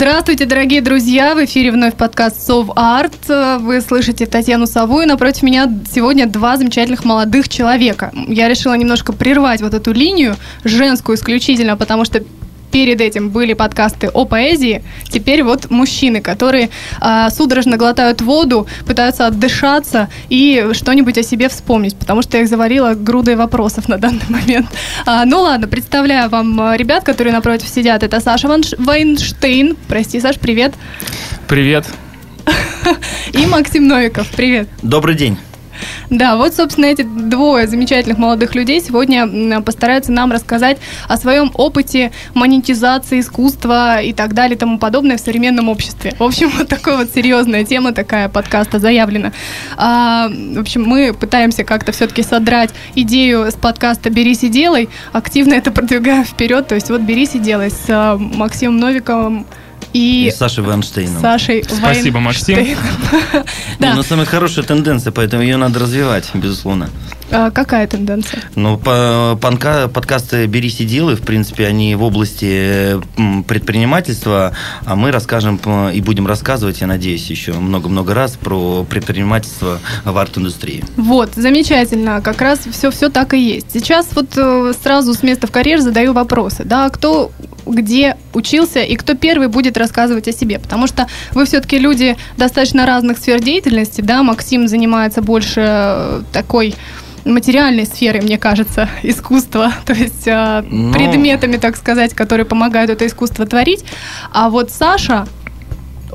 Здравствуйте, дорогие друзья! В эфире вновь подкаст «Сов Арт». Вы слышите Татьяну Сову, и напротив меня сегодня два замечательных молодых человека. Я решила немножко прервать вот эту линию, женскую исключительно, потому что перед этим были подкасты о поэзии, теперь вот мужчины, которые а, судорожно глотают воду, пытаются отдышаться и что-нибудь о себе вспомнить, потому что я их заварила грудой вопросов на данный момент. А, ну ладно, представляю вам а, ребят, которые напротив сидят. Это Саша Ванш... Вайнштейн. Прости, Саш, привет. Привет. И Максим Новиков. Привет. Добрый день. Да, вот, собственно, эти двое замечательных молодых людей сегодня постараются нам рассказать о своем опыте монетизации искусства и так далее и тому подобное в современном обществе. В общем, вот такая вот серьезная тема такая подкаста заявлена. А, в общем, мы пытаемся как-то все-таки содрать идею с подкаста «Берись и делай», активно это продвигаем вперед, то есть вот «Берись и делай» с а, Максимом Новиковым, и, и Сашей Вайнштейном. Сашей Спасибо, Максим. да. Ну, самая хорошая тенденция, поэтому ее надо развивать, безусловно. А какая тенденция? Ну, по, панка, подкасты «Берись и делай», в принципе, они в области предпринимательства, а мы расскажем и будем рассказывать, я надеюсь, еще много-много раз про предпринимательство в арт-индустрии. Вот, замечательно, как раз все, все так и есть. Сейчас вот э, сразу с места в карьер задаю вопросы, да, кто где учился и кто первый будет рассказывать о себе, потому что вы все-таки люди достаточно разных сфер деятельности, да, Максим занимается больше э, такой материальной сферой, мне кажется, искусства, то есть э, Но... предметами, так сказать, которые помогают это искусство творить. А вот Саша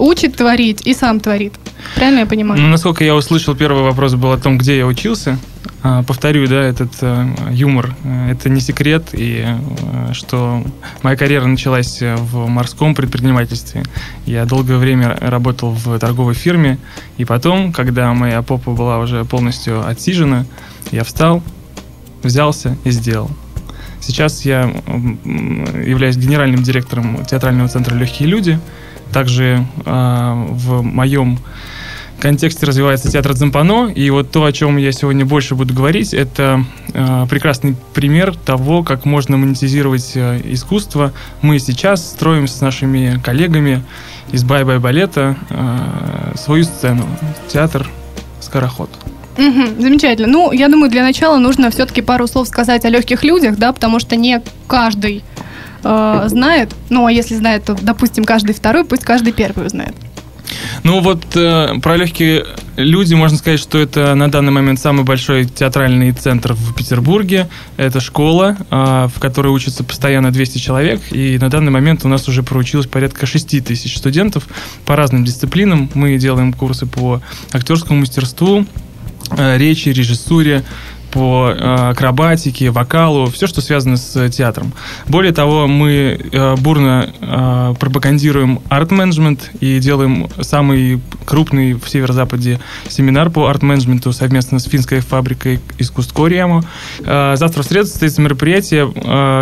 учит творить и сам творит. Правильно я понимаю? Ну, насколько я услышал, первый вопрос был о том, где я учился. А, повторю, да, этот э, юмор, э, это не секрет, и э, что моя карьера началась в морском предпринимательстве. Я долгое время работал в торговой фирме, и потом, когда моя попа была уже полностью отсижена, я встал, взялся и сделал. Сейчас я являюсь генеральным директором театрального центра «Легкие люди». Также э, в моем контексте развивается театр Дзампано, и вот то, о чем я сегодня больше буду говорить, это э, прекрасный пример того, как можно монетизировать э, искусство. Мы сейчас строим с нашими коллегами из Бай-Бай Балета свою сцену, театр «Скороход». Угу, замечательно. Ну, я думаю, для начала нужно все-таки пару слов сказать о легких людях, да, потому что не каждый э, знает. Ну, а если знает, то, допустим, каждый второй, пусть каждый первый узнает. Ну вот э, про легкие люди можно сказать, что это на данный момент самый большой театральный центр в Петербурге. Это школа, э, в которой учатся постоянно 200 человек. И на данный момент у нас уже проучилось порядка 6 тысяч студентов по разным дисциплинам. Мы делаем курсы по актерскому мастерству, э, речи, режиссуре, по э, акробатике, вокалу, все, что связано с театром. Более того, мы э, бурно э, пропагандируем арт-менеджмент и делаем самый крупный в северо-западе семинар по арт-менеджменту совместно с финской фабрикой искусств Кориаму. Завтра в среду состоится мероприятие,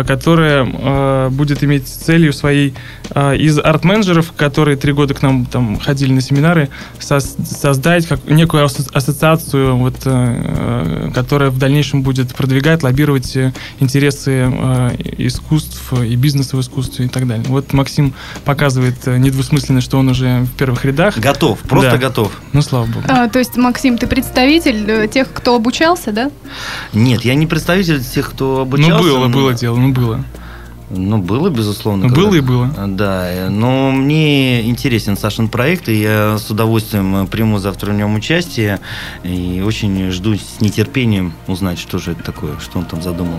которое будет иметь целью своей из арт-менеджеров, которые три года к нам там ходили на семинары, создать как некую ассоциацию, вот, которая в дальнейшем будет продвигать, лоббировать э, интересы э, искусств и бизнеса в искусстве и так далее. Вот Максим показывает э, недвусмысленно, что он уже в первых рядах. Готов, просто да. готов. Ну, слава богу. А, то есть, Максим, ты представитель тех, кто обучался, да? Нет, я не представитель тех, кто обучался. Ну, было, но... было дело, ну, было. Ну, было, безусловно. Ну, было и было. Да, но мне интересен Сашин проект, и я с удовольствием приму завтра в нем участие, и очень жду с нетерпением узнать, что же это такое, что он там задумал.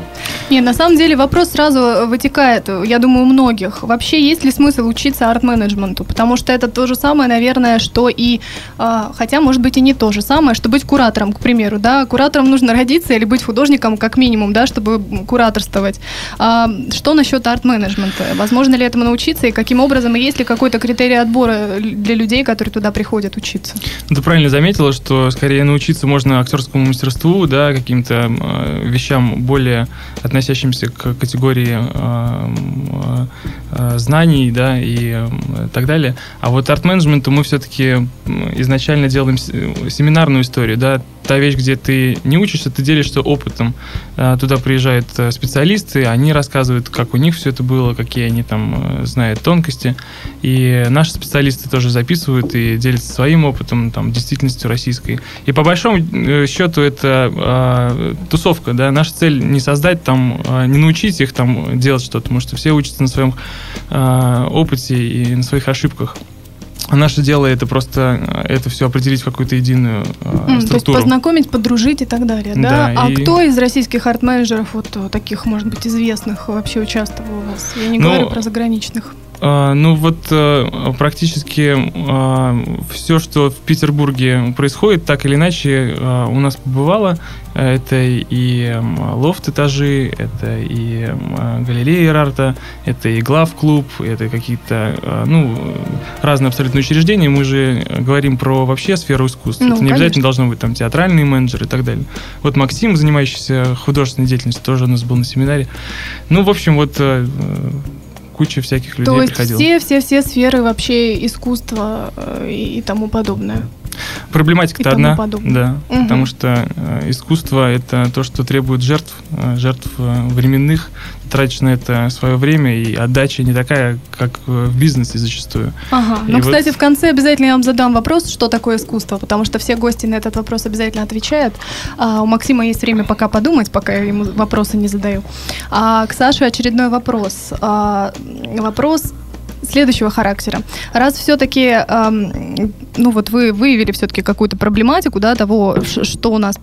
Не, на самом деле вопрос сразу вытекает, я думаю, у многих. Вообще, есть ли смысл учиться арт-менеджменту? Потому что это то же самое, наверное, что и, а, хотя, может быть, и не то же самое, что быть куратором, к примеру, да, куратором нужно родиться или быть художником, как минимум, да, чтобы кураторствовать. А, что насчет насчет арт-менеджмента. Возможно ли этому научиться, и каким образом, и есть ли какой-то критерий отбора для людей, которые туда приходят учиться? Ты правильно заметила, что скорее научиться можно актерскому мастерству, да, каким-то э, вещам более относящимся к категории э, э, знаний, да, и э, так далее. А вот арт-менеджменту мы все-таки изначально делаем семинарную историю, да, та вещь, где ты не учишься, ты делишься опытом. А, туда приезжают э, специалисты, они рассказывают, как у них все это было, какие они там э, знают тонкости. И наши специалисты тоже записывают и делятся своим опытом, там, действительностью российской. И по большому э, счету это э, тусовка, да. Наша цель не создать там, не научить их там делать что-то, потому что все учатся на своем э, опыте и на своих ошибках. А наше дело это просто это все определить в какую-то единую э, структуру. То есть познакомить, подружить и так далее, да? да а и... кто из российских арт-менеджеров, вот таких, может быть, известных, вообще участвовал у вас? Я не ну, говорю про заграничных. А, ну вот э, практически а, все, что в Петербурге происходит, так или иначе а, у нас побывало. Это и лофт-этажи, это и галерея Рарта, это и глав-клуб, это какие-то ну, разные абсолютно учреждения. Мы же говорим про вообще сферу искусства. Ну, это не конечно. обязательно должно быть там театральные менеджеры и так далее. Вот Максим, занимающийся художественной деятельностью, тоже у нас был на семинаре. Ну, в общем, вот э, куча всяких людей То есть приходила. все, все, все сферы вообще искусства э, и тому подобное. Проблематика-то одна, подобное. да, угу. потому что э, искусство это то, что требует жертв, э, жертв э, временных, тратишь на это свое время, и отдача не такая, как в бизнесе зачастую. Ага. Ну, кстати, в конце обязательно я вам задам вопрос, что такое искусство, потому что все гости на этот вопрос обязательно отвечают. А у Максима есть время пока подумать, пока я ему вопросы не задаю. А к Саше очередной вопрос. А, вопрос следующего характера. Раз все-таки, эм, ну вот вы выявили все-таки какую-то проблематику, да, того, что у нас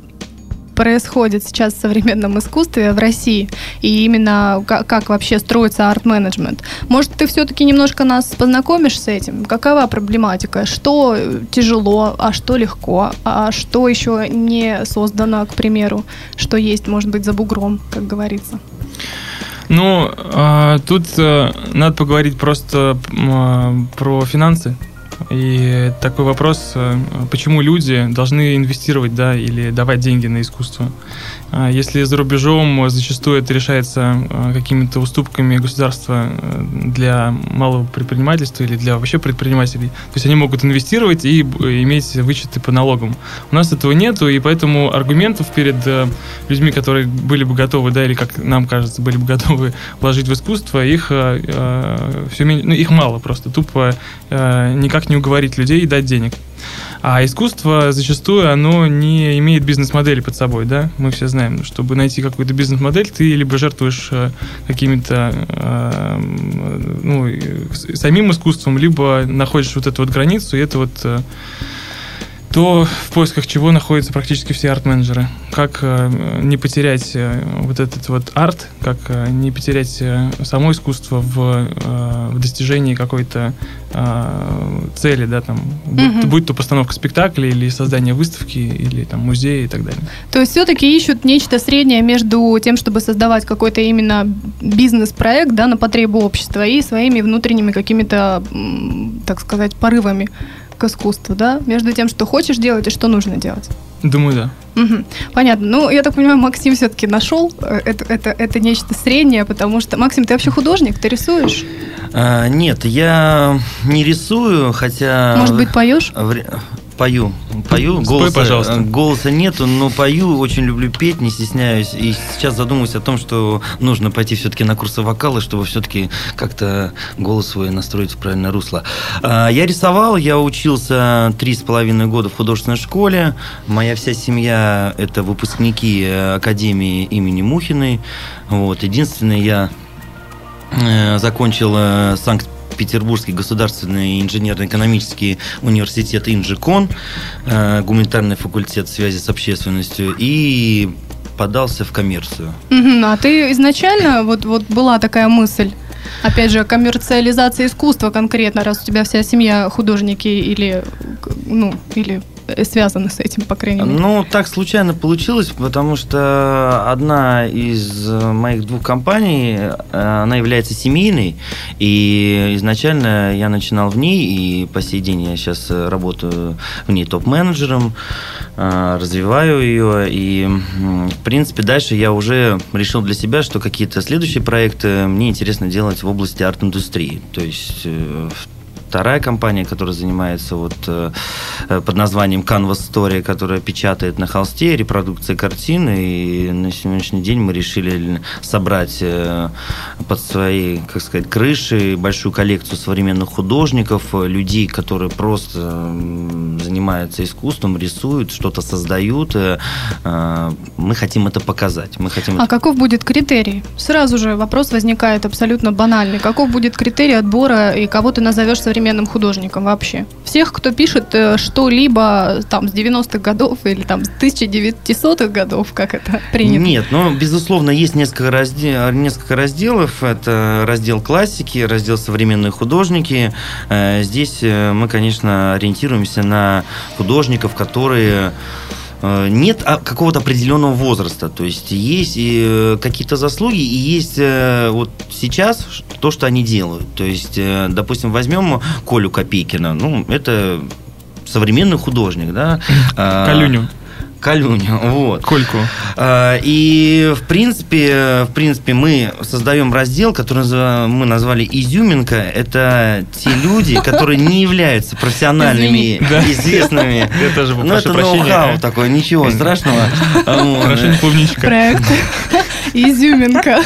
происходит сейчас в современном искусстве в России и именно как, как вообще строится арт-менеджмент. Может, ты все-таки немножко нас познакомишь с этим? Какова проблематика? Что тяжело, а что легко? А что еще не создано, к примеру? Что есть, может быть, за бугром, как говорится? Ну, а, тут а, надо поговорить просто а, про финансы. И такой вопрос, э, почему люди должны инвестировать, да, или давать деньги на искусство. А если за рубежом зачастую это решается э, какими-то уступками государства э, для малого предпринимательства или для вообще предпринимателей, то есть они могут инвестировать и иметь вычеты по налогам. У нас этого нету, и поэтому аргументов перед людьми, которые были бы готовы, да, или как нам кажется, были бы готовы вложить в искусство, их все менее, ну, их мало просто, тупо никак не уговорить людей и дать денег. А искусство зачастую, оно не имеет бизнес-модели под собой, да? Мы все знаем, чтобы найти какую-то бизнес-модель, ты либо жертвуешь э, какими-то э, ну, самим искусством, либо находишь вот эту вот границу, и это вот э, то в поисках чего находятся практически все арт-менеджеры. Как э, не потерять э, вот этот вот арт, как э, не потерять э, само искусство в, э, в достижении какой-то э, цели, да, там, mm-hmm. будь, будь то постановка спектакля или создание выставки, или там музея и так далее. То есть все-таки ищут нечто среднее между тем, чтобы создавать какой-то именно бизнес-проект, да, на потребу общества и своими внутренними какими-то, так сказать, порывами к искусству, да? Между тем, что хочешь делать и что нужно делать. Думаю, да. Угу. Понятно. Ну, я так понимаю, Максим все-таки нашел э, это, это, это нечто среднее, потому что... Максим, ты вообще художник? Ты рисуешь? А, нет, я не рисую, хотя... Может быть, поешь? Пою. Пою. Спой, голоса, пожалуйста. Голоса нету, но пою, очень люблю петь, не стесняюсь. И сейчас задумываюсь о том, что нужно пойти все-таки на курсы вокала, чтобы все-таки как-то голос свой настроить в правильное русло. А, я рисовал, я учился три с половиной года в художественной школе. Моя вся семья – это выпускники Академии имени Мухиной. Вот. Единственное, я э, закончил э, Санкт Петербургский государственный инженерно-экономический университет Инжикон, э, гуманитарный факультет связи с общественностью и подался в коммерцию. Угу, а ты изначально, вот, вот была такая мысль, опять же, коммерциализация искусства конкретно, раз у тебя вся семья художники или, ну, или э, связаны с этим, по крайней мере? Ну, так случайно получилось, потому что одна из моих двух компаний, э, она является семейной, и изначально я начинал в ней, и по сей день я сейчас работаю в ней топ-менеджером, э, развиваю ее, и, в принципе, дальше я уже решил для себя, что какие-то следующие проекты мне интересно делать в области арт-индустрии, то есть вторая компания, которая занимается вот э, э, под названием Canvas Story, которая печатает на холсте репродукции картины. И на сегодняшний день мы решили собрать э, под своей, как сказать, крышей большую коллекцию современных художников, людей, которые просто занимаются искусством, рисуют, что-то создают. Мы хотим это показать. Мы хотим а это... каков будет критерий? Сразу же вопрос возникает абсолютно банальный. Каков будет критерий отбора и кого ты назовешь современным современным художникам вообще. Всех, кто пишет э, что-либо там с 90-х годов или там с 1900-х годов, как это принято. Нет, ну, безусловно, есть несколько, раздел, несколько разделов. Это раздел классики, раздел современные художники. Э, здесь э, мы, конечно, ориентируемся на художников, которые Э, нет какого-то определенного возраста. То есть есть э, какие-то заслуги, и есть э, вот сейчас то, что они делают. То есть, допустим, возьмем Колю Копейкина. Ну, это современный художник, да. Калюню. Калюню, вот. Кольку. А, и, в принципе, в принципе, мы создаем раздел, который мы назвали «Изюминка». Это те люди, которые не являются профессиональными, известными. Я тоже Ну, это ноу-хау такое, ничего страшного. Хорошо, клубничка. Проект «Изюминка»,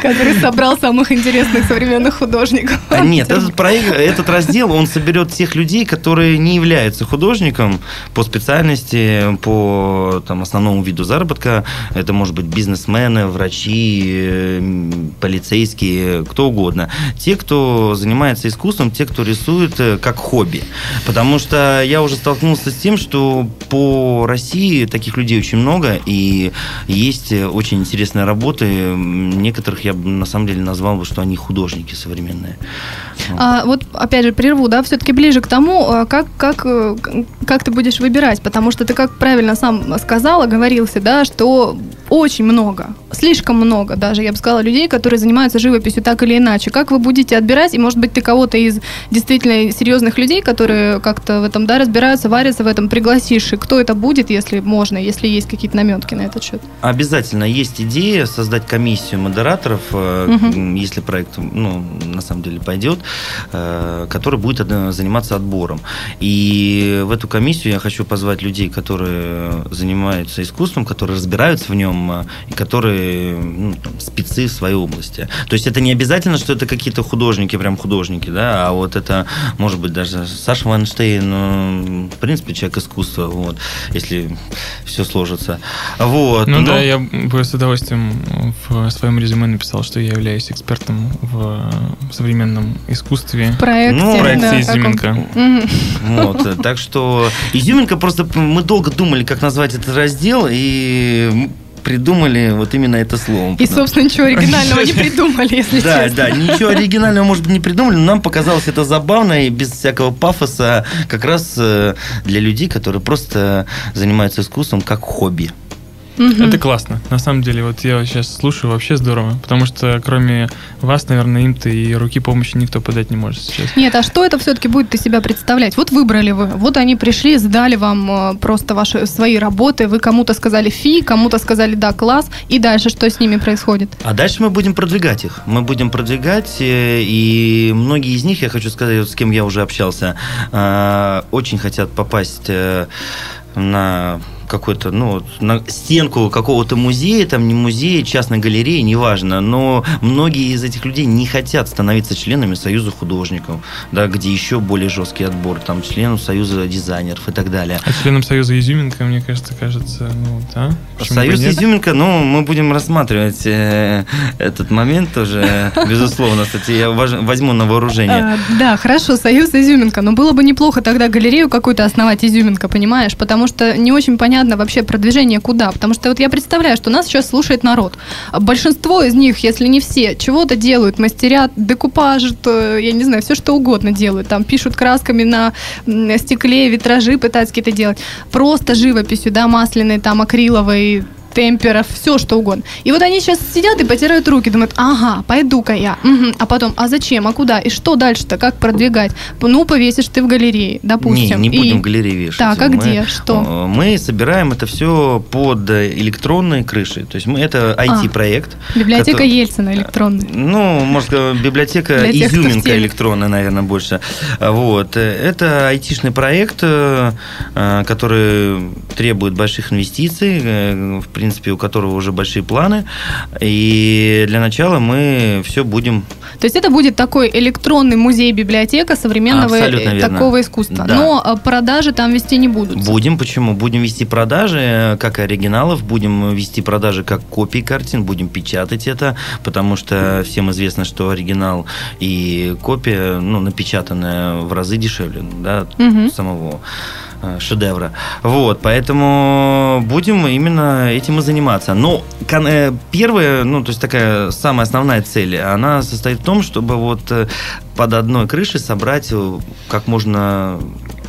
который собрал самых интересных современных художников. А нет, этот проект, этот раздел, он соберет тех людей, которые не являются художником по специальности, по там, основному виду заработка. Это может быть бизнесмены, врачи, э, полицейские, кто угодно. Те, кто занимается искусством, те, кто рисует э, как хобби. Потому что я уже столкнулся с тем, что по России таких людей очень много, и есть очень интересные работы. Некоторых я бы на самом деле назвал бы, что они художники современные. А, вот опять же прерву, да, все-таки ближе к тому, а, как, как, э, как ты будешь выбирать, потому что ты как правильно сам сказала, говорился, да, что очень много, слишком много даже, я бы сказала, людей, которые занимаются живописью так или иначе. Как вы будете отбирать, и может быть ты кого-то из действительно серьезных людей, которые как-то в этом, да, разбираются, варятся в этом, пригласишь, и кто это будет, если можно, если есть какие-то наметки на этот счет? Обязательно есть идея создать комиссию модераторов, угу. если проект, ну, на самом деле пойдет, э, который будет заниматься отбором. И в эту комиссию я хочу позвать людей, которые занимаются искусством, которые разбираются в нем, которые ну, там, спецы в своей области. То есть это не обязательно, что это какие-то художники, прям художники, да, а вот это, может быть, даже Саша Вайнштейн, ну, в принципе, человек искусства, вот, если все сложится. Вот. Ну но... да, я бы с удовольствием в своем резюме написал, что я являюсь экспертом в современном искусстве. В проекте, ну, в проекте да, «Изюминка». Вот, так что «Изюминка» просто мы долго думали, как назвать этот раздел, и придумали вот именно это слово. И, собственно, ничего оригинального не придумали, если да, честно. Да, да, ничего оригинального, может быть, не придумали, но нам показалось это забавно и без всякого пафоса как раз э, для людей, которые просто занимаются искусством как хобби. Угу. Это классно. На самом деле, вот я сейчас слушаю, вообще здорово. Потому что кроме вас, наверное, им-то и руки помощи никто подать не может сейчас. Нет, а что это все-таки будет из себя представлять? Вот выбрали вы, вот они пришли, сдали вам э, просто ваши свои работы, вы кому-то сказали фи, кому-то сказали да, класс, и дальше что с ними происходит? А дальше мы будем продвигать их. Мы будем продвигать, э, и многие из них, я хочу сказать, вот с кем я уже общался, э, очень хотят попасть на какой-то, ну, на стенку какого-то музея, там не музея, частной галереи, неважно, но многие из этих людей не хотят становиться членами Союза художников, да, где еще более жесткий отбор, там, членов Союза дизайнеров и так далее. А членом Союза Изюминка, мне кажется, кажется, ну, да? Почему Союз Изюминка, ну, мы будем рассматривать э, этот момент тоже, безусловно, кстати, я возьму на вооружение. А, да, хорошо, Союз Изюминка, но было бы неплохо тогда галерею какую-то основать Изюминка, понимаешь, потому что не очень понятно, непонятно вообще продвижение куда. Потому что вот я представляю, что нас сейчас слушает народ. Большинство из них, если не все, чего-то делают, мастерят, декупажат, э, я не знаю, все что угодно делают. Там пишут красками на стекле, витражи пытаются какие-то делать. Просто живописью, да, масляной, там, акриловой, темперов, все что угодно. И вот они сейчас сидят и потирают руки, думают, ага, пойду-ка я. Угу. А потом, а зачем, а куда? И что дальше-то, как продвигать? Ну, повесишь ты в галерее, допустим. Не, не будем и... в галерее вешать. Так, а мы, где, что? э, Мы собираем это все под электронной крышей. То есть мы, это IT-проект. А, библиотека который- Ельцина электронная. Ну, может, библиотека Для изюминка электронная, наверное, больше. Вот. Это айтишный проект, э, э, который требует больших инвестиций, э, в принципе, у которого уже большие планы. И для начала мы все будем То есть это будет такой электронный музей-библиотека современного Абсолютно э, верно. такого искусства. Да. Но э, продажи там вести не будут. Будем, почему? Будем вести продажи, э, как оригиналов, будем вести продажи как копий картин, будем печатать это, потому что всем известно, что оригинал и копия, ну, напечатанная в разы дешевле, да, Мгм. самого шедевра. Вот, поэтому будем именно этим и заниматься. Но кон- э, первая, ну, то есть такая самая основная цель, она состоит в том, чтобы вот э, под одной крышей собрать э, как можно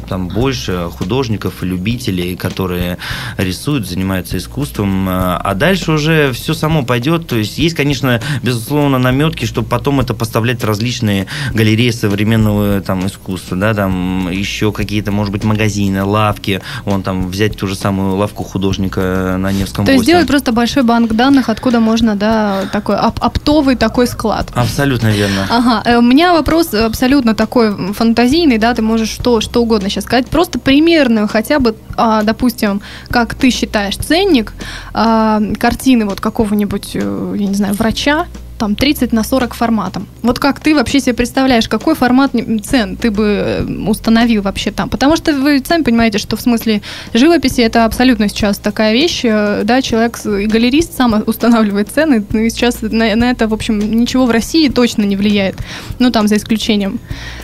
там больше художников и любителей, которые рисуют, занимаются искусством, э, а дальше уже все само пойдет. То есть есть, конечно, безусловно, наметки, чтобы потом это поставлять в различные галереи современного там искусства, да, там еще какие-то, может быть, магазины, лавки, вон там взять ту же самую лавку художника на Невском То есть 8. сделать просто большой банк данных, откуда можно, да, такой оп- оптовый такой склад. Абсолютно верно. Ага, э, у меня вопрос абсолютно такой фантазийный, да, ты можешь что, что угодно сейчас сказать, просто примерную хотя бы, а, допустим, как ты считаешь, ценник а, картины вот какого-нибудь, э, я не знаю, врача, там 30 на 40 форматом. Вот как ты вообще себе представляешь, какой формат цен ты бы э, установил вообще там? Потому что вы сами понимаете, что в смысле живописи это абсолютно сейчас такая вещь, э, да, человек, галерист сам устанавливает цены, ну и сейчас на, на это, в общем, ничего в России точно не влияет, ну там за исключением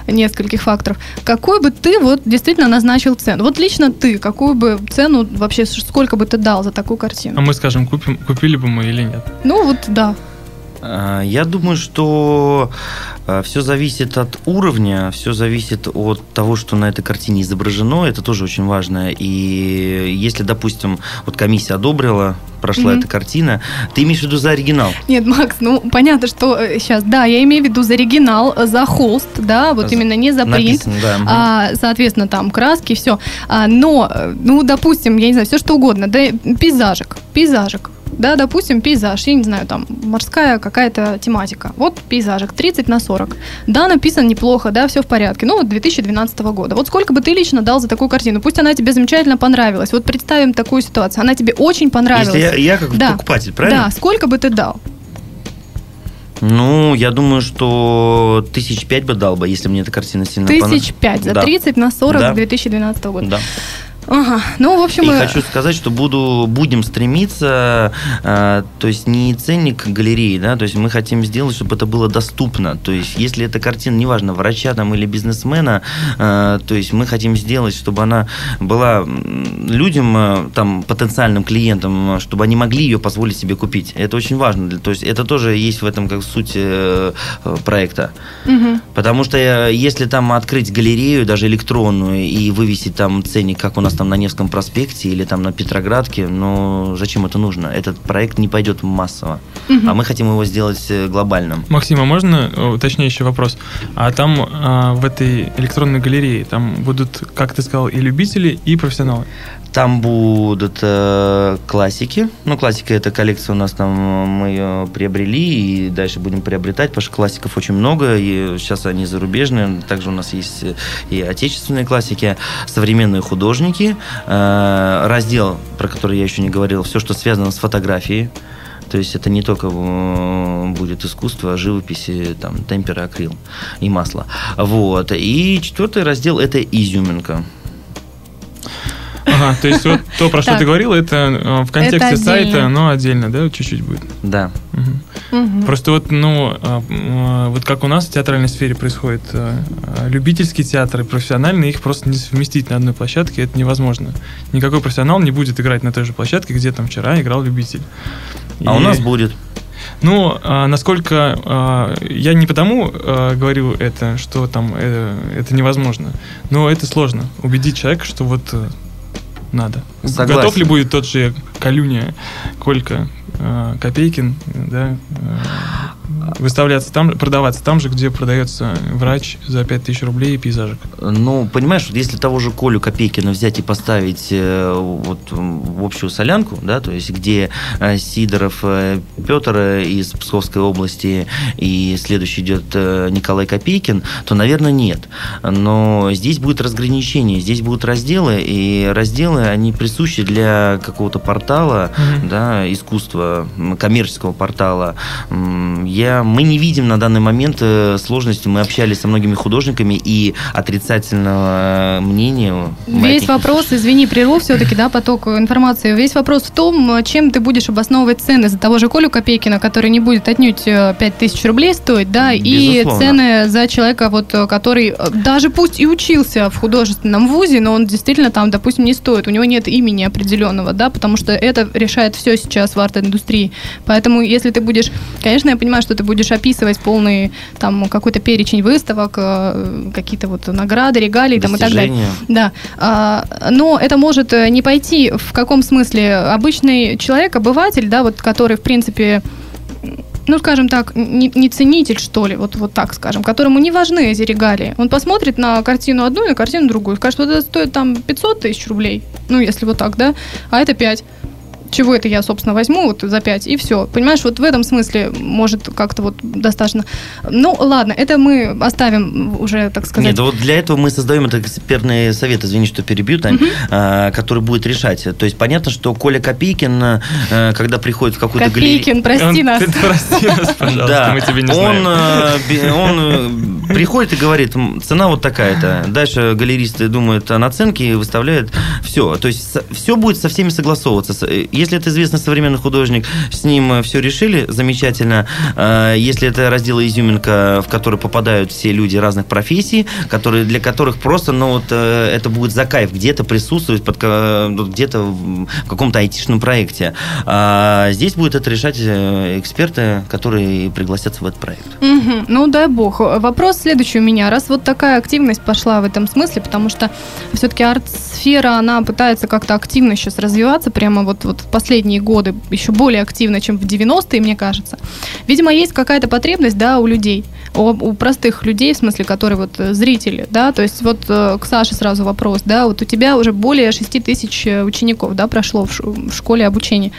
нескольких факторов. Какой бы ты вот действительно назначил цену? Вот лично ты, какую бы цену вообще, сколько бы ты дал за такую А картину? мы скажем, купим, купили бы мы или нет. Ну вот, да. А, Я думаю, что все зависит от уровня, все зависит от того, что на этой картине изображено. Это тоже очень важно. И если, допустим, вот комиссия одобрила, прошла Мгм. эта картина, ты имеешь в виду за оригинал? Нет, Макс, ну понятно, что сейчас, да, я имею в виду за оригинал, э, за холст, да, вот За- именно не за принт. Написано, да. А, соответственно, там краски, все. но, э, ну, допустим, я не знаю, все что угодно, да, пейзажик, пейзажик. Да, допустим, пейзаж, я не знаю, там, морская какая-то тематика. Вот пейзажик, 30 на 40. Да, написан неплохо, да, все в порядке. Ну, вот 2012 года. Вот сколько бы ты лично дал за такую картину? Пусть она тебе замечательно понравилась. Вот представим такую ситуацию. Она тебе очень понравилась. Если я, я как Да. покупатель, правильно? Да, сколько бы ты дал? Ну, я думаю, что тысяч пять бы дал бы, если мне эта картина сильно Тысяч пять за Да. 30 на 40 Да. 2012 года. Да. Ага. Ну, в общем, И э, хочу сказать, что буду, будем стремиться, э, то есть не ценник галереи, да, то есть мы хотим сделать, чтобы это было доступно. То есть если эта картина, неважно, врача там или бизнесмена, э, то есть мы хотим сделать, чтобы она была людям, э, там, потенциальным клиентам, э, чтобы они могли ее позволить себе купить. Это очень важно. То есть это тоже есть в этом как суть э, э, проекта. мгм. Потому что э, если там открыть галерею, даже электронную, и вывесить там ценник, как у нас там на Невском проспекте или там на Петроградке, ну зачем это нужно? Этот проект не пойдет массово. Мгм. А мы хотим его сделать э, глобальным. Максим, а можно э, уточняющий вопрос? А там а, в этой электронной галерее там будут, как ты сказал, и любители, и профессионалы. Там будут э, классики. Ну, классика это коллекция у нас там, э, мы ее приобрели и дальше будем приобретать, потому что классиков очень много, и сейчас они зарубежные. Также у нас есть э, и отечественные классики, современные художники. Э, раздел, про который я еще не говорил, все, что связано с фотографией. То есть это не только э, будет искусство, а живописи, там, темпера, акрил и масло. Вот. И четвертый раздел – это изюминка. Ага, то есть вот то, про что ты говорил, это э, в контексте сайта, но отдельно, да, чуть-чуть будет. Да. Просто вот, ну, а, м, вот как у нас в театральной сфере происходит, э, э, любительский театр и профессиональный, их просто не совместить на одной площадке, это невозможно. Никакой профессионал не будет играть на той же площадке, где там вчера играл любитель. А у нас будет. Ну, а, насколько а, я не потому а, говорю это, что там э, это невозможно, но это сложно убедить человека, что вот надо. Согласен. Готов ли будет тот же Калюня, Колька, а, Копейкин, да, а, выставляться там, продаваться там же, где продается врач за 5000 рублей и пейзажик. Ну, понимаешь, вот если того же Колю Копейкина взять и поставить э, вот в общую солянку, да, то есть где э, Сидоров э, Петр из Псковской области и следующий идет Николай Копейкин, то, наверное, нет. Но здесь будет разграничение, здесь будут разделы, и разделы, они присущи для какого-то портала, Мгм. да, искусства, коммерческого портала. Я, мы не видим на данный момент э, сложности. Мы общались со многими художниками, и отрицательного э, мнения... Весь вопрос, извини, прерву все-таки, да, поток информации. Весь вопрос в том, чем ты будешь обосновывать цены за того же Колю Копейкина, который не будет отнюдь э, 5000 рублей стоить, да, и Безусловно. цены за человека, вот, э, который э, даже пусть и учился в художественном вузе, но он действительно там, допустим, не стоит. У него нет имени определенного, да, потому что это решает все сейчас в арт-индустрии. Поэтому, если ты будешь, конечно, я понимаю, что ты будешь описывать полный там какой-то перечень выставок, э, какие-то вот награды, регалии там и так далее. Да, А, но это может э, не пойти в каком смысле обычный человек, обыватель, да, вот который в принципе ну, скажем так, не, не ценитель, что ли, вот, вот так скажем, которому не важны эти регалии. Он посмотрит на картину одну и на картину другую, скажет, что это стоит там 500 тысяч рублей, ну, если вот так, да, а это 5. Чего это я, собственно, возьму вот за 5, и все. Понимаешь, вот в этом смысле может как-то вот достаточно... Ну, ладно, это мы оставим уже, так сказать... Нет, вот для этого мы создаем этот экспертный совет, извини, что перебью, Тань, а, который будет решать. То есть понятно, что Коля Копейкин, а, когда приходит в какую-то галерею... Копейкин, прости Он- нас. Ты прости нас, пожалуйста, Да, мы тебя не он, знаем. э, би- он э, приходит и говорит, «М, цена вот такая-то. Дальше галеристы думают о наценке и выставляют все. То есть все будет со всеми согласовываться. Э, Если это известный современный художник, с ним все решили, замечательно. Э, Если это раздел изюминка, в который попадают все люди разных профессий, которые, для которых просто, ну вот э, это будет за кайф где-то присутствовать, под, где-то в каком-то айтишном проекте. А здесь будет это решать э, эксперты, которые пригласятся в этот проект. Мгм. Ну, дай бог. Вопрос следующий у меня. Раз вот такая активность пошла в этом смысле, потому что все-таки арт-сфера, она пытается как-то активно сейчас развиваться, прямо вот, вот в последние годы, еще более активно, чем в 90-е, мне кажется. Видимо, есть какая-то потребность, да, у людей, у, у простых людей, в смысле, которые вот э, зрители, да, то есть вот э, к Саше сразу вопрос, да, вот у тебя уже более 6 тысяч э, учеников, да, прошло в, в школе обучения.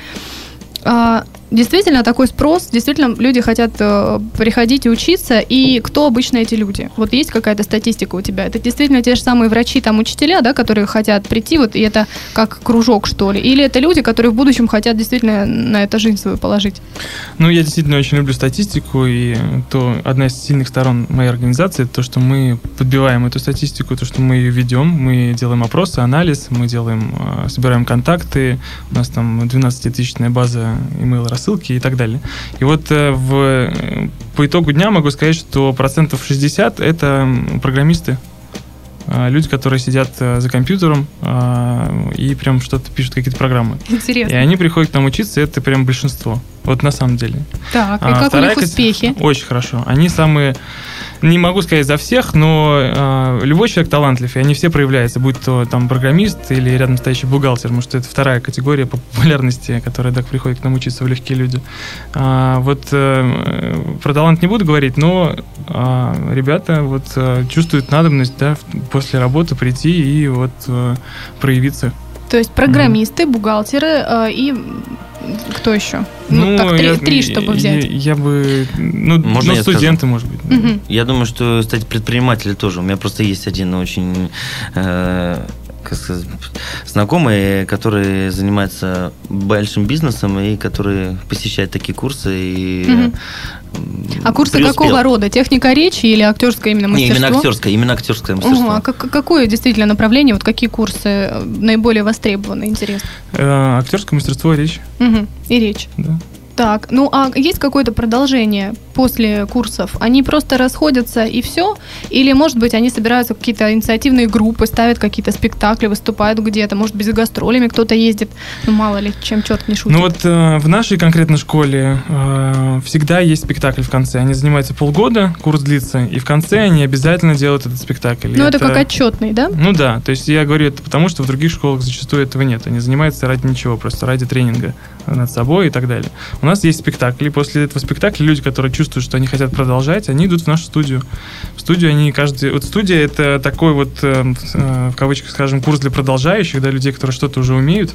А, действительно такой спрос, действительно люди хотят э, приходить и учиться, и кто обычно эти люди? Вот есть какая-то статистика у тебя? Это действительно те же самые врачи, там учителя, да, которые хотят прийти, вот и это как кружок, что ли? Или это люди, которые в будущем хотят действительно на это жизнь свою положить? Ну, я действительно очень люблю статистику, и то одна из сильных сторон моей организации то, что мы подбиваем эту статистику, то, что мы ее ведем, мы делаем опросы, анализ, мы делаем, э, собираем контакты, у нас там 12-тысячная база email рассылки и так далее. И вот э, в, э, по итогу дня могу сказать, что процентов 60 это программисты, э, люди, которые сидят э, за компьютером э, и прям что-то пишут, какие-то программы. И Интересно. они приходят к нам учиться, это прям большинство. Вот на самом деле. Так, и А как у них успехи? Очень хорошо. Они самые, не могу сказать за всех, но э, любой человек талантлив, и они все проявляются, будь то там программист или рядом стоящий бухгалтер, потому что это вторая категория по популярности, которая так приходит к нам учиться в легкие люди. А, вот э, про талант не буду говорить, но а, ребята вот э, чувствуют надобность да, после работы прийти и вот э, проявиться. То есть программисты, бухгалтеры э, и кто еще? Ну, так, три, я- три, чтобы взять. Я, я бы... Ну, Можно ну, я скажу? студенты, может быть. Мгм. Я думаю, что, кстати, предприниматели тоже. У меня просто есть один очень э, как сказать, знакомые, которые занимаются большим бизнесом и которые посещают такие курсы и Мгм. А курсы преуспел. какого рода? Техника речи или актерское именно Не, мастерство? именно актерское, именно актерское мастерство. Ага, а как- какое действительно направление, вот какие курсы э, наиболее востребованы, интересно? Э, актерское мастерство, речь. Мгм, И речь. Да. Так, ну а есть какое-то продолжение после курсов? Они просто расходятся и все? Или, может быть, они собираются в какие-то инициативные группы, ставят какие-то спектакли, выступают где-то, может быть, с гастролями кто-то ездит? Ну, мало ли, чем черт не шутит. Ну вот э, в нашей конкретной школе э, всегда есть спектакль в конце. Они занимаются полгода, курс длится, и в конце они обязательно делают этот спектакль. Ну, это как отчетный, да? Ну да, то есть я говорю это потому, что в других школах зачастую этого нет. Они занимаются ради ничего, просто ради тренинга над собой и так далее. У нас есть спектакли, и после этого спектакля люди, которые чувствуют, что они хотят продолжать, они идут в нашу студию. В студию они каждый... Вот студия — это такой вот, э, э, в кавычках скажем, курс для продолжающих, да, людей, которые что-то уже умеют.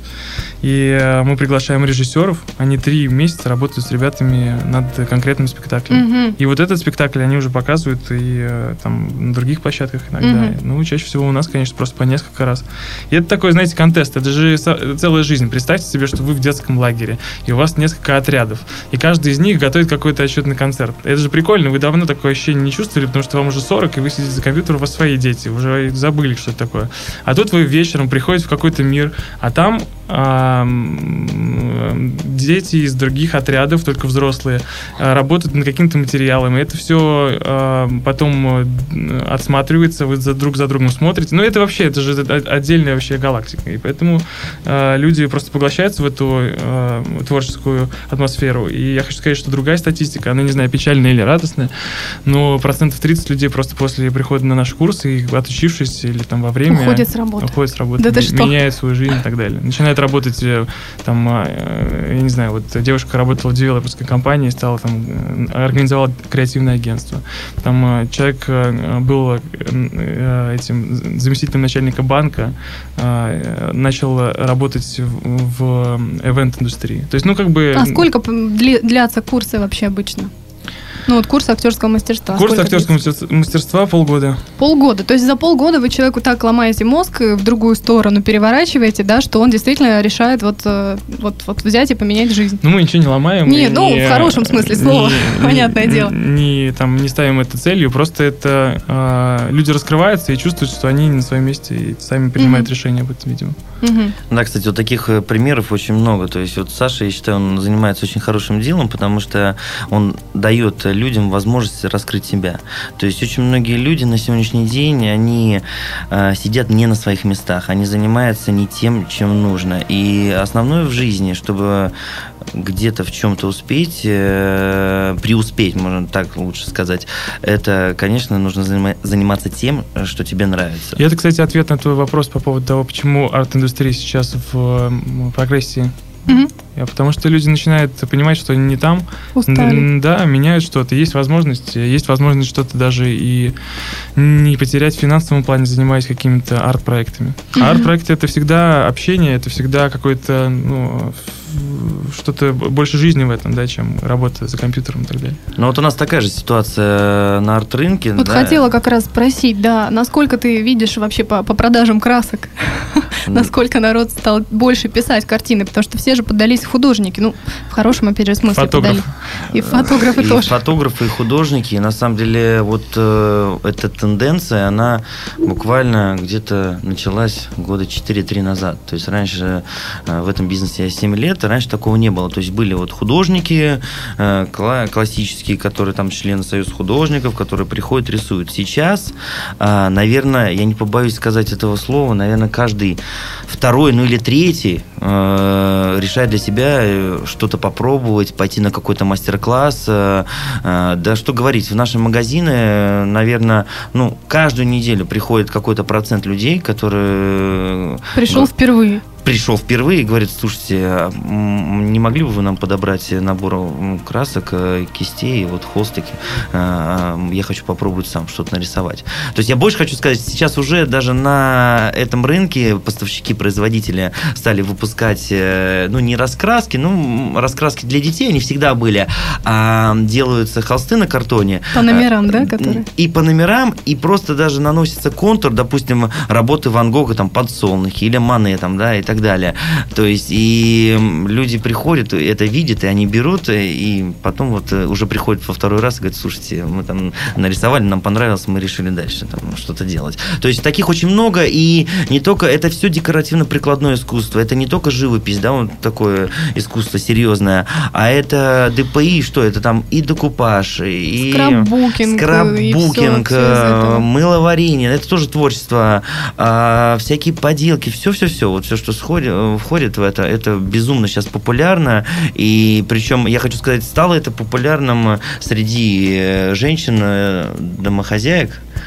И э, мы приглашаем режиссеров, они три месяца работают с ребятами над конкретным спектаклем. Мгм. И вот этот спектакль они уже показывают и там на других площадках иногда. Мгм. Ну, чаще всего у нас, конечно, просто по несколько раз. И это такой, знаете, контест. Это же целая жизнь. Представьте себе, что вы в детском лагере, и у вас несколько отрядов, и каждый из них готовит какой-то отчетный концерт. Это же прикольно. Вы давно такое ощущение не чувствовали, потому что вам уже 40, и вы сидите за компьютером, у вас свои дети, уже забыли, что это такое. А тут вы вечером приходите в какой-то мир, а там дети из других отрядов, только взрослые, а, работают над каким-то материалом, и это все потом э, отсматривается, вы друг за другом смотрите. Ну, это вообще, это же отдельная вообще галактика, и поэтому э, люди просто поглощаются в эту э, творческую атмосферу. И я хочу сказать, что другая статистика, она, не знаю, печальная или радостная, но процентов 30 людей просто после прихода на наш курс и отучившись или там во время... Уходят с работы. Уходят с работы. Да ты м- что? Меняют свою жизнь и так далее. Начинают работать э, там, э, я не знаю, вот девушка работала в девелоперской компании, стала там, э, организовала креативное агентство. Там человек был этим заместителем начальника банка, начал работать в, в эвент-индустрии. То есть, ну, как бы... А сколько длятся курсы вообще обычно? Ну, вот курс актерского мастерства. Курс сколько актерского длится? мастерства, мастерства полгода. Полгода. То есть за полгода вы человеку так ломаете мозг и в другую сторону переворачиваете, да, что он действительно решает вот, э, вот, вот взять и поменять жизнь. Ну, мы ничего не ломаем. Не, и ну, в хорошем смысле слова, понятное дело. Не, там, не ставим это целью, просто это э, люди раскрываются и чувствуют, что они не на своем месте и сами принимают Мгм. решение об этом, видимо. Мгм. Да, кстати, вот таких э, примеров очень много. То есть вот Саша, я считаю, он занимается очень хорошим делом, потому что он дает людям возможность раскрыть себя. То есть очень многие люди на сегодняшний день, они э, сидят не на своих местах, они занимаются не тем, чем нужно. И основное в жизни, чтобы где-то в чем-то успеть, э, преуспеть, можно так лучше сказать, это, конечно, нужно занима- заниматься тем, что тебе нравится. И это, кстати, ответ на твой вопрос по поводу того, почему арт-индустрия сейчас в м, А Потому что люди начинают понимать, что они не там, Устали. Да, меняют что-то. Есть возможность, есть возможность что-то даже и не потерять в финансовом плане, занимаясь какими-то арт-проектами. А Мгм. арт-проекты это всегда общение, это всегда какое-то, ну, что-то больше жизни в этом, да, чем работа за компьютером и так далее. Ну вот у нас такая же ситуация на арт-рынке. Вот да. хотела как раз спросить, да, насколько ты видишь вообще по, по продажам красок, насколько народ стал больше писать картины, потому что все же поддались художники, ну, в хорошем, опять же, смысле Фотограф. поддались. И фотографы и тоже. фотографы, и художники. И на самом деле вот э, эта тенденция, она буквально где-то началась года 4-3 назад. То есть раньше э, в этом бизнесе я 7 лет, и раньше такого не было. То есть были вот художники э, кла- классические, которые там члены Союза художников, которые приходят, рисуют. Сейчас, э, наверное, я не побоюсь сказать этого слова, наверное, каждый второй, ну или третий э, решает для себя э, что-то попробовать, пойти на какой-то мастер-класс. э, э, да что говорить, в наши магазины, наверное, ну, каждую неделю приходит какой-то процент людей, которые... Пришел э, впервые. Пришел впервые и говорит, слушайте, а, не могли бы вы нам подобрать набор красок, э, кистей, вот холстики? А, а, Я хочу попробовать сам что-то нарисовать. То есть я больше хочу сказать, сейчас уже даже на этом рынке поставщики, производители стали выпускать, э, ну, не раскраски, ну, раскраски для детей, они всегда были, а делаются холсты на картоне. По номерам, да, Э, которые? И по номерам, и просто даже наносится контур, допустим, работы Ван Гога, там, подсолнухи или Мане, там, да, и так далее. То есть, и люди приходят, это видят, и они берут, э, и потом вот э, уже приходят во второй раз и говорят, слушайте, мы там нарисовали, нам понравилось, мы решили дальше там что-то делать. То есть, таких очень много, и не только, это все декоративно-прикладное искусство, это не только живопись, да, вот такое искусство серьезное, а это ДПИ, что это там и декупаж, и... Скраббукинг, Скраббукинг, э, мыловарение, это тоже творчество, а, всякие поделки, все-все-все, вот все, что э, входит в это, это безумно сейчас популярно, и причем, я хочу сказать, стало это популярным среди э, женщин, э,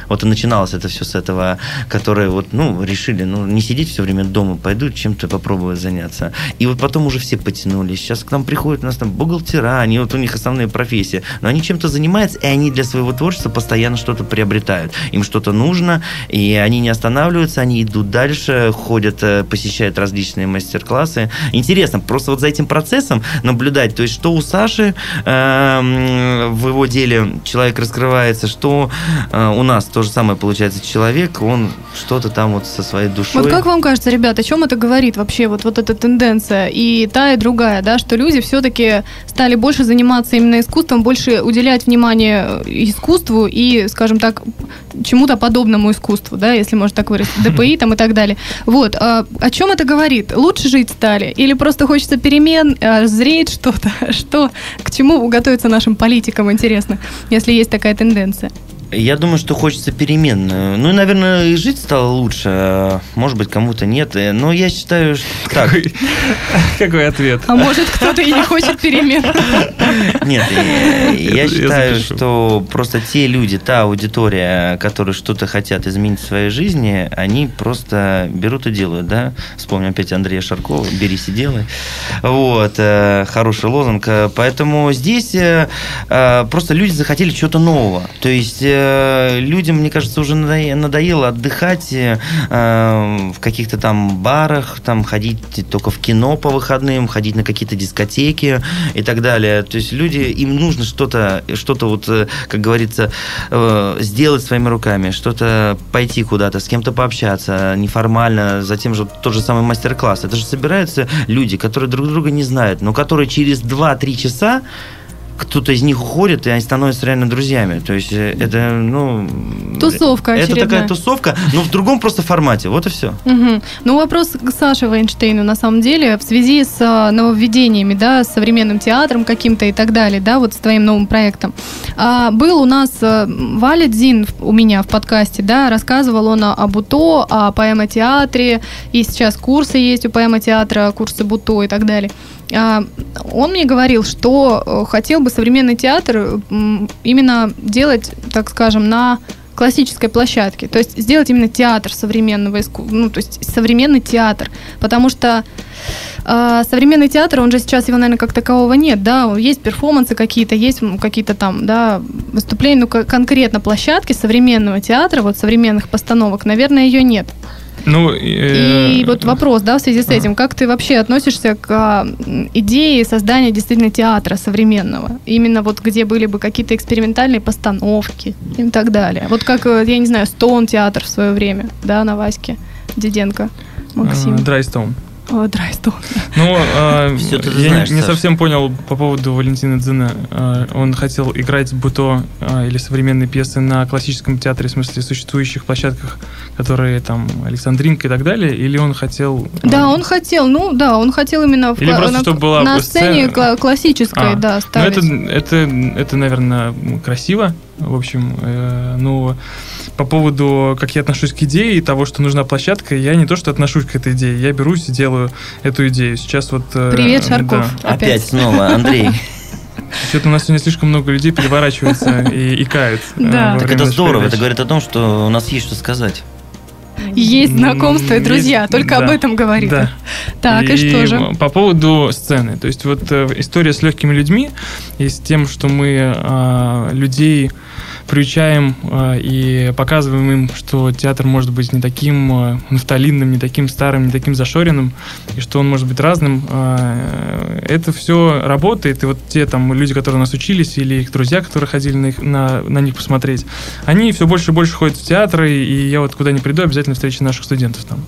вот и начиналось это все с этого, которые вот, ну, решили, ну, не сидеть все время дома, пойду чем-то попробую заняться. И вот потом уже все потянулись. Сейчас к нам приходят у нас там бухгалтера, они вот у них основные профессии, но они чем-то занимаются, и они для своего творчества постоянно что-то приобретают. Им что-то нужно, и они не останавливаются, они идут дальше, ходят, э, посещают различные мастер-классы. Интересно, просто вот за этим процессом наблюдать, то есть что у Саши эм, в его деле человек раскрывается, что э, у нас то же самое получается человек, он что-то там вот со своей душой. Вот как вам кажется, ребят, о чем это говорит вообще, вот, вот эта тенденция и та, и другая, да, что люди все-таки стали больше заниматься именно искусством, больше уделять внимание искусству и, скажем так, чему-то подобному искусству, да, если можно так выразить, ДПИ там и так далее. Вот, а, о чем это говорит? Лучше жить стали? Или просто хочется перемен, а, зреет что-то? Что, к чему готовиться нашим политикам, интересно, если есть такая тенденция? Я думаю, что хочется перемен. Ну, и, наверное, и жить стало лучше. Может быть, кому-то нет. Но я считаю, что так. Какой, какой ответ? А может, кто-то и не хочет перемен? Нет, я Я считаю, запишу. что просто те люди, та аудитория, которые что-то хотят изменить в своей жизни, они просто берут и делают, да? Вспомним опять Андрея Шаркова, «Берись и делай». Вот, э, хороший лозунг. Поэтому здесь э, э, просто люди захотели чего-то нового. То есть людям, мне кажется, уже надоело отдыхать э, э, в каких-то там барах, там ходить только в кино по выходным, ходить на какие-то дискотеки и так далее. То есть люди, им нужно что-то, что-то вот, э, как говорится, э, сделать своими руками, что-то пойти куда-то, с кем-то пообщаться неформально, затем же тот же самый мастер-класс. Это же собираются люди, которые друг друга не знают, но которые через 2-3 часа кто-то из них уходит, и они становятся реально друзьями. То есть э, это, ну... Тусовка Это очередная. такая тусовка, но в другом просто формате. Вот и все. Мгм. Ну, вопрос к Саше Вайнштейну, на самом деле, в связи с а, нововведениями, да, с современным театром каким-то и так далее, да, вот с твоим новым проектом. А, был у нас а, Валя Дзин у меня в подкасте, да, рассказывал он о, о Буто, о поэмотеатре, и сейчас курсы есть у поэмотеатра, курсы Буто и так далее. А, Он мне говорил, что э, хотел бы современный театр именно делать, так скажем, на классической площадке. То есть сделать именно театр современного искусства, ну, то есть современный театр. Потому что э, современный театр, он же сейчас его, наверное, как такового нет, да, есть перформансы какие-то, есть какие-то там, да, выступления, но ко- конкретно площадки современного театра, вот современных постановок, наверное, ее нет. Ну, И э, вот вопрос, да, в связи с этим, как ты вообще относишься к а, идее создания действительно театра современного? Именно вот где были бы какие-то экспериментальные постановки и так далее. Вот как, э, я не знаю, Стоун театр в свое время, да, на Ваське, Диденко, Максим. э, Драйстоун. О, Драйстоун. Ну, э, ты я не- знаешь, не, Саш. совсем понял по поводу Валентина Дзина. Э, он хотел играть буто э, или современные пьесы на классическом театре, в смысле существующих площадках, которые там Александринка и так далее, или он хотел... э, Да, он хотел, ну да, он хотел именно в Или кла- просто, на, чтобы была на сцене кла- классической, А, да, Ну, ставить. это, это, это, наверное, красиво. В общем, э, ну, по поводу, как я отношусь к идее и того, что нужна площадка, я не то, что отношусь к этой идее, я берусь и делаю эту идею. Сейчас вот... э, Привет, Шарков. да. Опять. Опять снова, Андрей. Что-то у нас сегодня слишком много людей переворачивается и икают. э, Да. Так это здорово, это говорит о том, что у нас есть что сказать. Есть знакомства и друзья, есть- только об да, этом говорит. да. Так, и, что же? По поводу сцены. То есть вот э, история с легкими людьми и с тем, что мы а, людей приучаем а, и показываем им, что театр может быть не таким а, нафталинным, не таким старым, не таким зашоренным, и что он может быть разным. А, это все работает, и вот те там люди, которые у нас учились, или их друзья, которые ходили на, их- на, на них посмотреть, они все больше и больше ходят в театры, и я вот куда ни приду, обязательно встречу наших студентов там.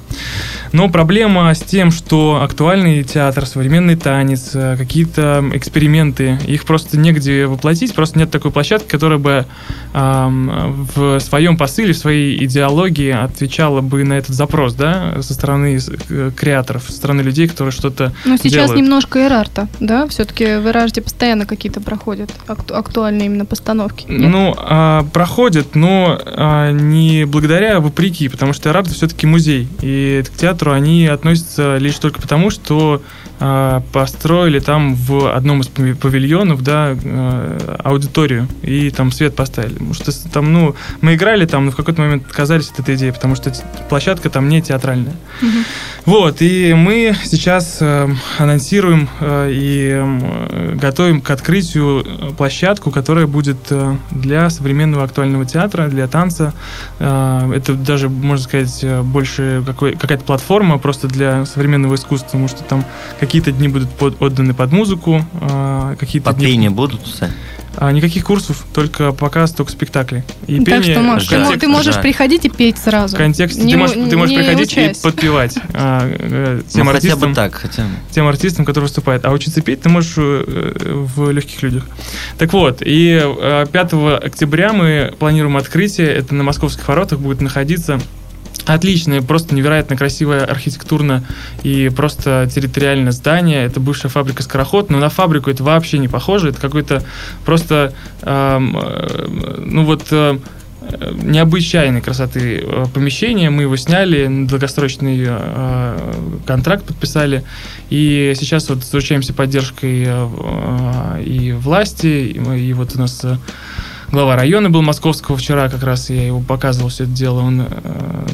Но проблема с тем, что актуальный театр, современный танец, э, какие-то эксперименты, их просто негде воплотить, просто нет такой площадки, которая бы в своем посыле, в своей идеологии отвечала бы на этот запрос, да, со стороны э, креаторов, со стороны людей, которые что-то Ну, сейчас делают. немножко Эрарта, да? Все-таки в Эрарте постоянно какие-то проходят акту- актуальные именно постановки. Нет? Ну, а, проходит, но а, не благодаря, а вопреки, потому что Эрарт все-таки музей. И к театру они относятся лишь только потому, что а, построили там в одном из пави- павильонов, да, а, аудиторию, и там свет поставили. Потому что там, ну, мы играли там, но в какой-то момент отказались от этой идеи, потому что площадка там не театральная. Мгм. Вот, и мы сейчас э, анонсируем э, и э, готовим к открытию э, площадку, которая будет э, для современного актуального театра, для танца. Э, это даже, можно сказать, больше какой, какая-то платформа просто для современного искусства, потому что там какие-то дни будут под- отданы под музыку, э, какие-то Под дни... пение будут, Сань? А, никаких курсов, только показ, только спектакли. И так пение что, Маш, в ты, ты можешь да. приходить и петь сразу. в контексте. Не ты можешь, у- ты можешь не приходить учась. и подпевать а, э, тем Ну, хотя артистам бы так, хотя бы. тем артистам, которые выступают. А учиться петь ты можешь э, в легких людях. Так вот, и э, 5 октября мы планируем открытие. Это на Московских воротах будет находиться Отличное, просто невероятно красивое архитектурно и просто территориальное здание. Это бывшая фабрика «Скороход», но на фабрику это вообще не похоже. Это какой-то просто, эм, э, ну вот, э, необычайной красоты э, помещение. Мы его сняли, долгосрочный э, контракт подписали. И сейчас вот заручаемся поддержкой э, э, и власти, и, и вот у нас э, глава района был московского вчера, как раз я его показывал все это дело. Он, э,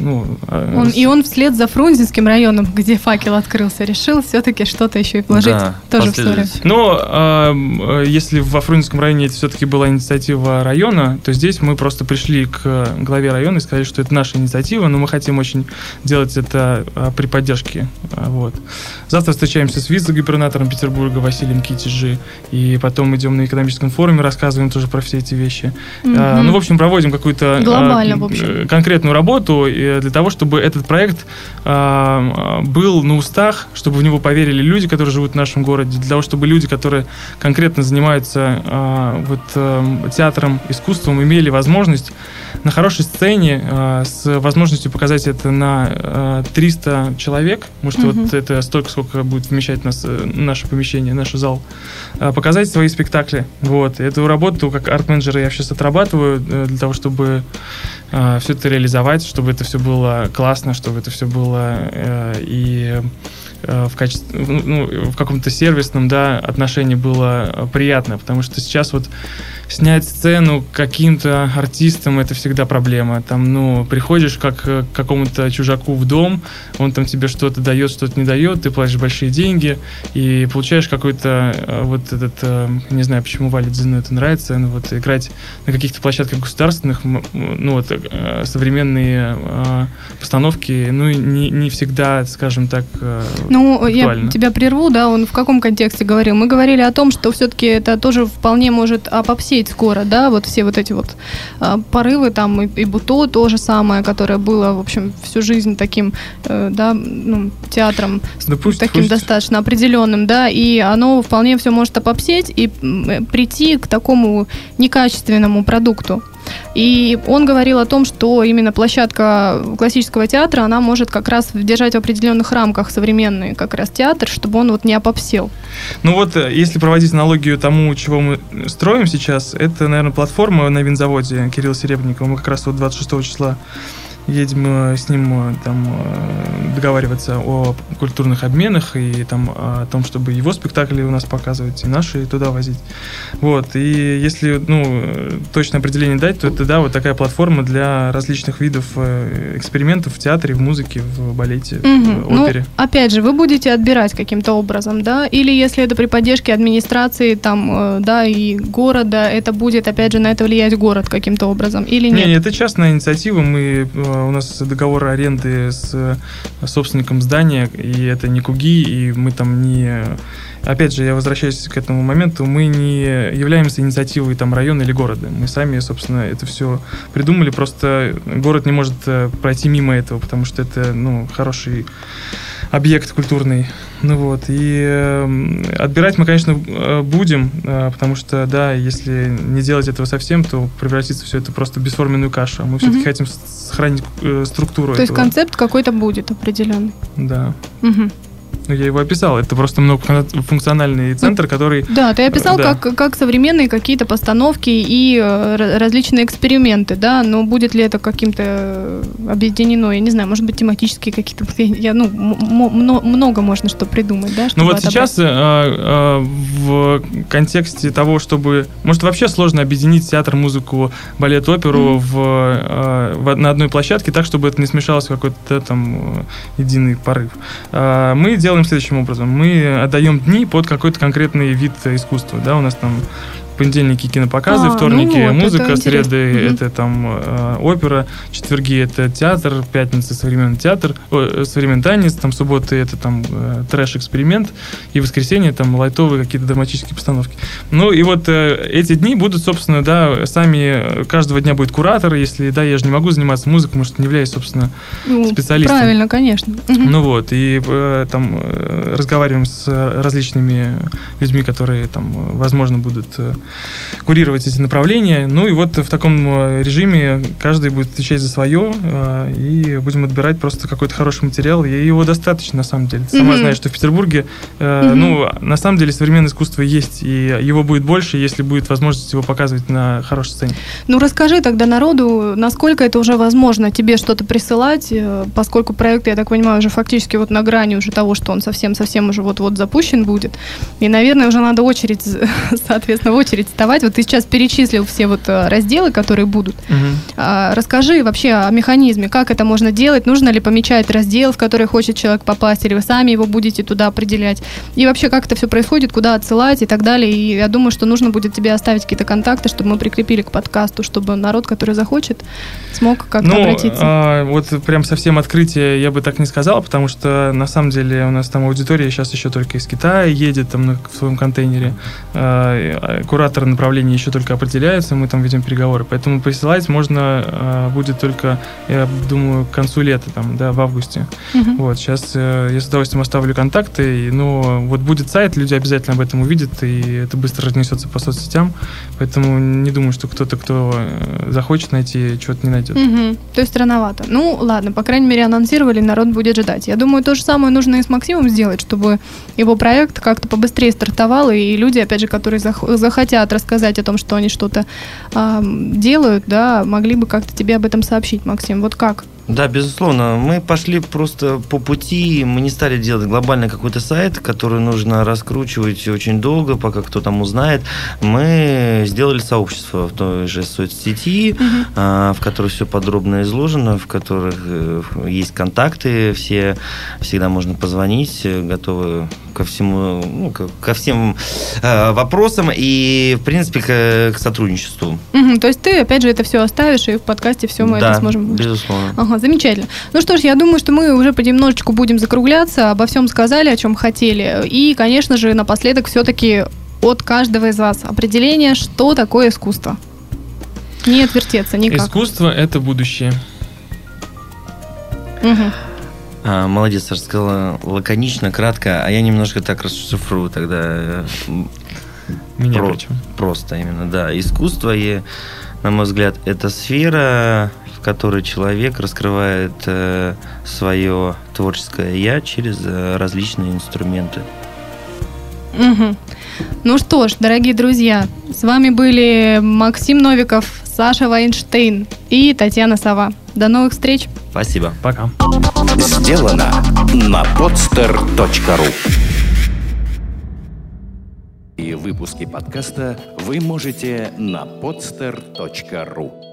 ну, э, Он, с- и он вслед за Фрунзенским районом, где факел открылся, решил все-таки что-то еще и вложить Да, тоже в историю. Но э, э, если во Фрунзенском районе это все-таки была инициатива района, то здесь мы просто пришли к главе района и сказали, что это наша инициатива, но мы хотим очень делать это э, при поддержке. Вот. Завтра встречаемся с вице-губернатором Петербурга Василием Китиджи, и потом идем на экономическом форуме, рассказываем тоже про все эти вещи. А, Мгм. Ну, в общем, проводим какую-то а, э, конкретную работу для того, чтобы этот проект а, был на устах, чтобы в него поверили люди, которые живут в нашем городе, для того, чтобы люди, которые конкретно занимаются а, вот, э, театром, искусством, имели возможность на хорошей сцене а, с возможностью показать это на а, 300 человек, может, Мгм. вот это столько, сколько будет вмещать нас, э, наше помещение, наш зал, а, показать свои спектакли. Вот. Эту работу как арт-менеджер я сейчас отрабатываю э, для того, чтобы все это реализовать, чтобы это все было классно, чтобы это все было э, и э, в качестве, ну, в каком-то сервисном, да, отношении было э, приятно, потому что сейчас вот снять сцену каким-то артистам это всегда проблема. Там, ну, приходишь как э, к какому-то чужаку в дом, он там тебе что-то дает, что-то не дает, ты платишь большие деньги и получаешь какой-то э, вот этот, э, не знаю, почему Вале Дзину это нравится, но вот играть на каких-то площадках государственных, ну вот э, современные э, постановки, ну не, не всегда, скажем так, э, Ну, я актуально. тебя прерву, да, он в каком контексте говорил? Мы говорили о том, что все-таки это тоже вполне может опопсеть скоро, да, вот все вот эти вот а, порывы, там, и, и Буто то же самое, которое было, в общем, всю жизнь таким, э, да, ну, театром Да пусть, таким пусть. достаточно определенным, да, и оно вполне все может опопсеть и э, прийти к такому некачественному продукту. И он говорил о том, что именно площадка классического театра, она может как раз держать в определенных рамках современный как раз театр, чтобы он вот не опопсел. Ну вот, э, если проводить аналогию тому, чего мы строим сейчас, это, наверное, платформа на винзаводе Кирилла Серебренникова. Мы как раз вот 26 числа едем э, с ним э, там э, договариваться о культурных обменах и там о том, чтобы его спектакли у нас показывать и наши туда возить. Вот. И если ну, точное определение дать, то это да, вот такая платформа для различных видов экспериментов в театре, в музыке, в балете, угу. в ну, опере. Ну, опять же, вы будете отбирать каким-то образом, да? Или если это при поддержке администрации, там, да, и города, это будет, опять же, на это влиять город каким-то образом, или нет? Не, это частная инициатива. Мы, у нас договор аренды с собственником здания, и это не Куги, и мы там не опять же, я возвращаюсь к этому моменту, мы не являемся инициативой там района или города. Мы сами, собственно, это все придумали, просто город не может э, пройти мимо этого, потому что это, ну, хороший объект культурный. Ну вот, и э, отбирать мы, конечно, э, будем, э, потому что, да, если не делать этого совсем, то превратится все это просто в бесформенную кашу. А мы все-таки угу. хотим сохранить э, структуру. То этого. есть концепт какой-то будет определенный. Да. Угу. Ну, я его описал. Это просто многофункциональный центр, который... Да, ты описал да. как, как современные какие-то постановки и э, различные эксперименты, да, но будет ли это каким-то э, объединено, я не знаю, может быть, тематические какие-то... Я, ну, много можно что придумать, да? Ну вот сейчас э, э, в контексте того, чтобы... Может, вообще сложно объединить театр, музыку, балет, оперу mm-hmm. в, э, в, на одной площадке так, чтобы это не смешалось в какой-то там э, единый порыв. Э, мы делаем делаем следующим образом. Мы отдаем дни под какой-то конкретный вид искусства. Да, у нас там понедельники кинопоказы, а, вторники ну вот, музыка, это среды mm-hmm. это там э, опера, четверги это театр, пятница современный театр, о, современный танец, там субботы это там э, трэш-эксперимент, и воскресенье там лайтовые какие-то драматические постановки. Ну и вот э, эти дни будут, собственно, да, сами, каждого дня будет куратор, если, да, я же не могу заниматься музыкой, может, не являюсь, собственно, ну, специалистом. Правильно, конечно. Ну вот, и э, там э, разговариваем с различными людьми, которые там, возможно, будут э, курировать эти направления. Ну и вот в таком э, режиме каждый будет отвечать за свое, э, и будем отбирать просто какой-то хороший материал. И его достаточно, на самом деле. Ты сама mm-hmm. знаешь, что в Петербурге, mm-hmm. ну, на самом деле, современное искусство есть, и его будет больше, если будет возможность его показывать на хорошей сцене. Ну, расскажи тогда народу, насколько это уже возможно тебе что-то присылать, поскольку проект, я так понимаю, уже фактически вот на грани уже того, что он совсем-совсем уже вот-вот запущен будет. И, наверное, уже надо очередь, соответственно, в очередь очередь вставать. Вот ты сейчас перечислил все вот э, разделы, которые будут. Угу. Расскажи вообще о механизме, как это можно делать, нужно ли помечать раздел, в который хочет человек попасть, или вы сами его будете туда определять. И вообще, как это все происходит, куда отсылать и так далее. И я думаю, что нужно будет тебе оставить какие-то контакты, чтобы мы прикрепили к подкасту, чтобы народ, который захочет, смог как-то ну, обратиться. А, вот прям совсем открытие я бы так не сказал, потому что на самом деле у нас там аудитория сейчас еще только из Китая едет там в своем контейнере. А, куратор направления еще только определяется, мы там ведем переговоры, поэтому присылать можно э, будет только, я думаю, к концу лета, там, да, в августе. Угу. Вот, сейчас э, я с удовольствием оставлю контакты, но вот будет сайт, люди обязательно об этом увидят, и это быстро разнесется по соцсетям, поэтому не думаю, что кто-то, кто э, захочет найти, чего-то не найдет. Угу. То есть рановато. Ну, ладно, по крайней мере, анонсировали, народ будет ждать. Я думаю, то же самое нужно и с Максимом сделать, чтобы его проект как-то побыстрее стартовал, и люди, опять же, которые захотят хотят рассказать о том, что они что-то э, делают, да, могли бы как-то тебе об этом сообщить, Максим. Вот как? Да, безусловно. Мы пошли просто по пути, мы не стали делать глобальный какой-то сайт, который нужно раскручивать очень долго, пока кто там узнает. Мы сделали сообщество в той же соцсети, угу. в которой все подробно изложено, в которых э, есть контакты, все всегда можно позвонить, готовы ко всему, ну, ко всем э, вопросам и, в принципе, к, к сотрудничеству. Угу, то есть ты, опять же, это все оставишь, и в подкасте все мы да, это сможем... безусловно. Ага, замечательно. Ну что ж, я думаю, что мы уже понемножечку будем закругляться, обо всем сказали, о чем хотели. И, конечно же, напоследок все-таки от каждого из вас определение, что такое искусство. Не отвертеться никак. Искусство – это будущее. Угу. А, молодец, рассказала лаконично, кратко, а я немножко так расшифрую тогда. Э, Меня Про, причем. Просто именно, да. Искусство, и, на мой взгляд, это сфера, в которой человек раскрывает э, свое творческое я через э, различные инструменты. Угу. Ну что ж, дорогие друзья, с вами были Максим Новиков, Саша Вайнштейн и Татьяна Сова. До новых встреч. Спасибо. Пока. Сделано на podster.ru И выпуски подкаста вы можете на podster.ru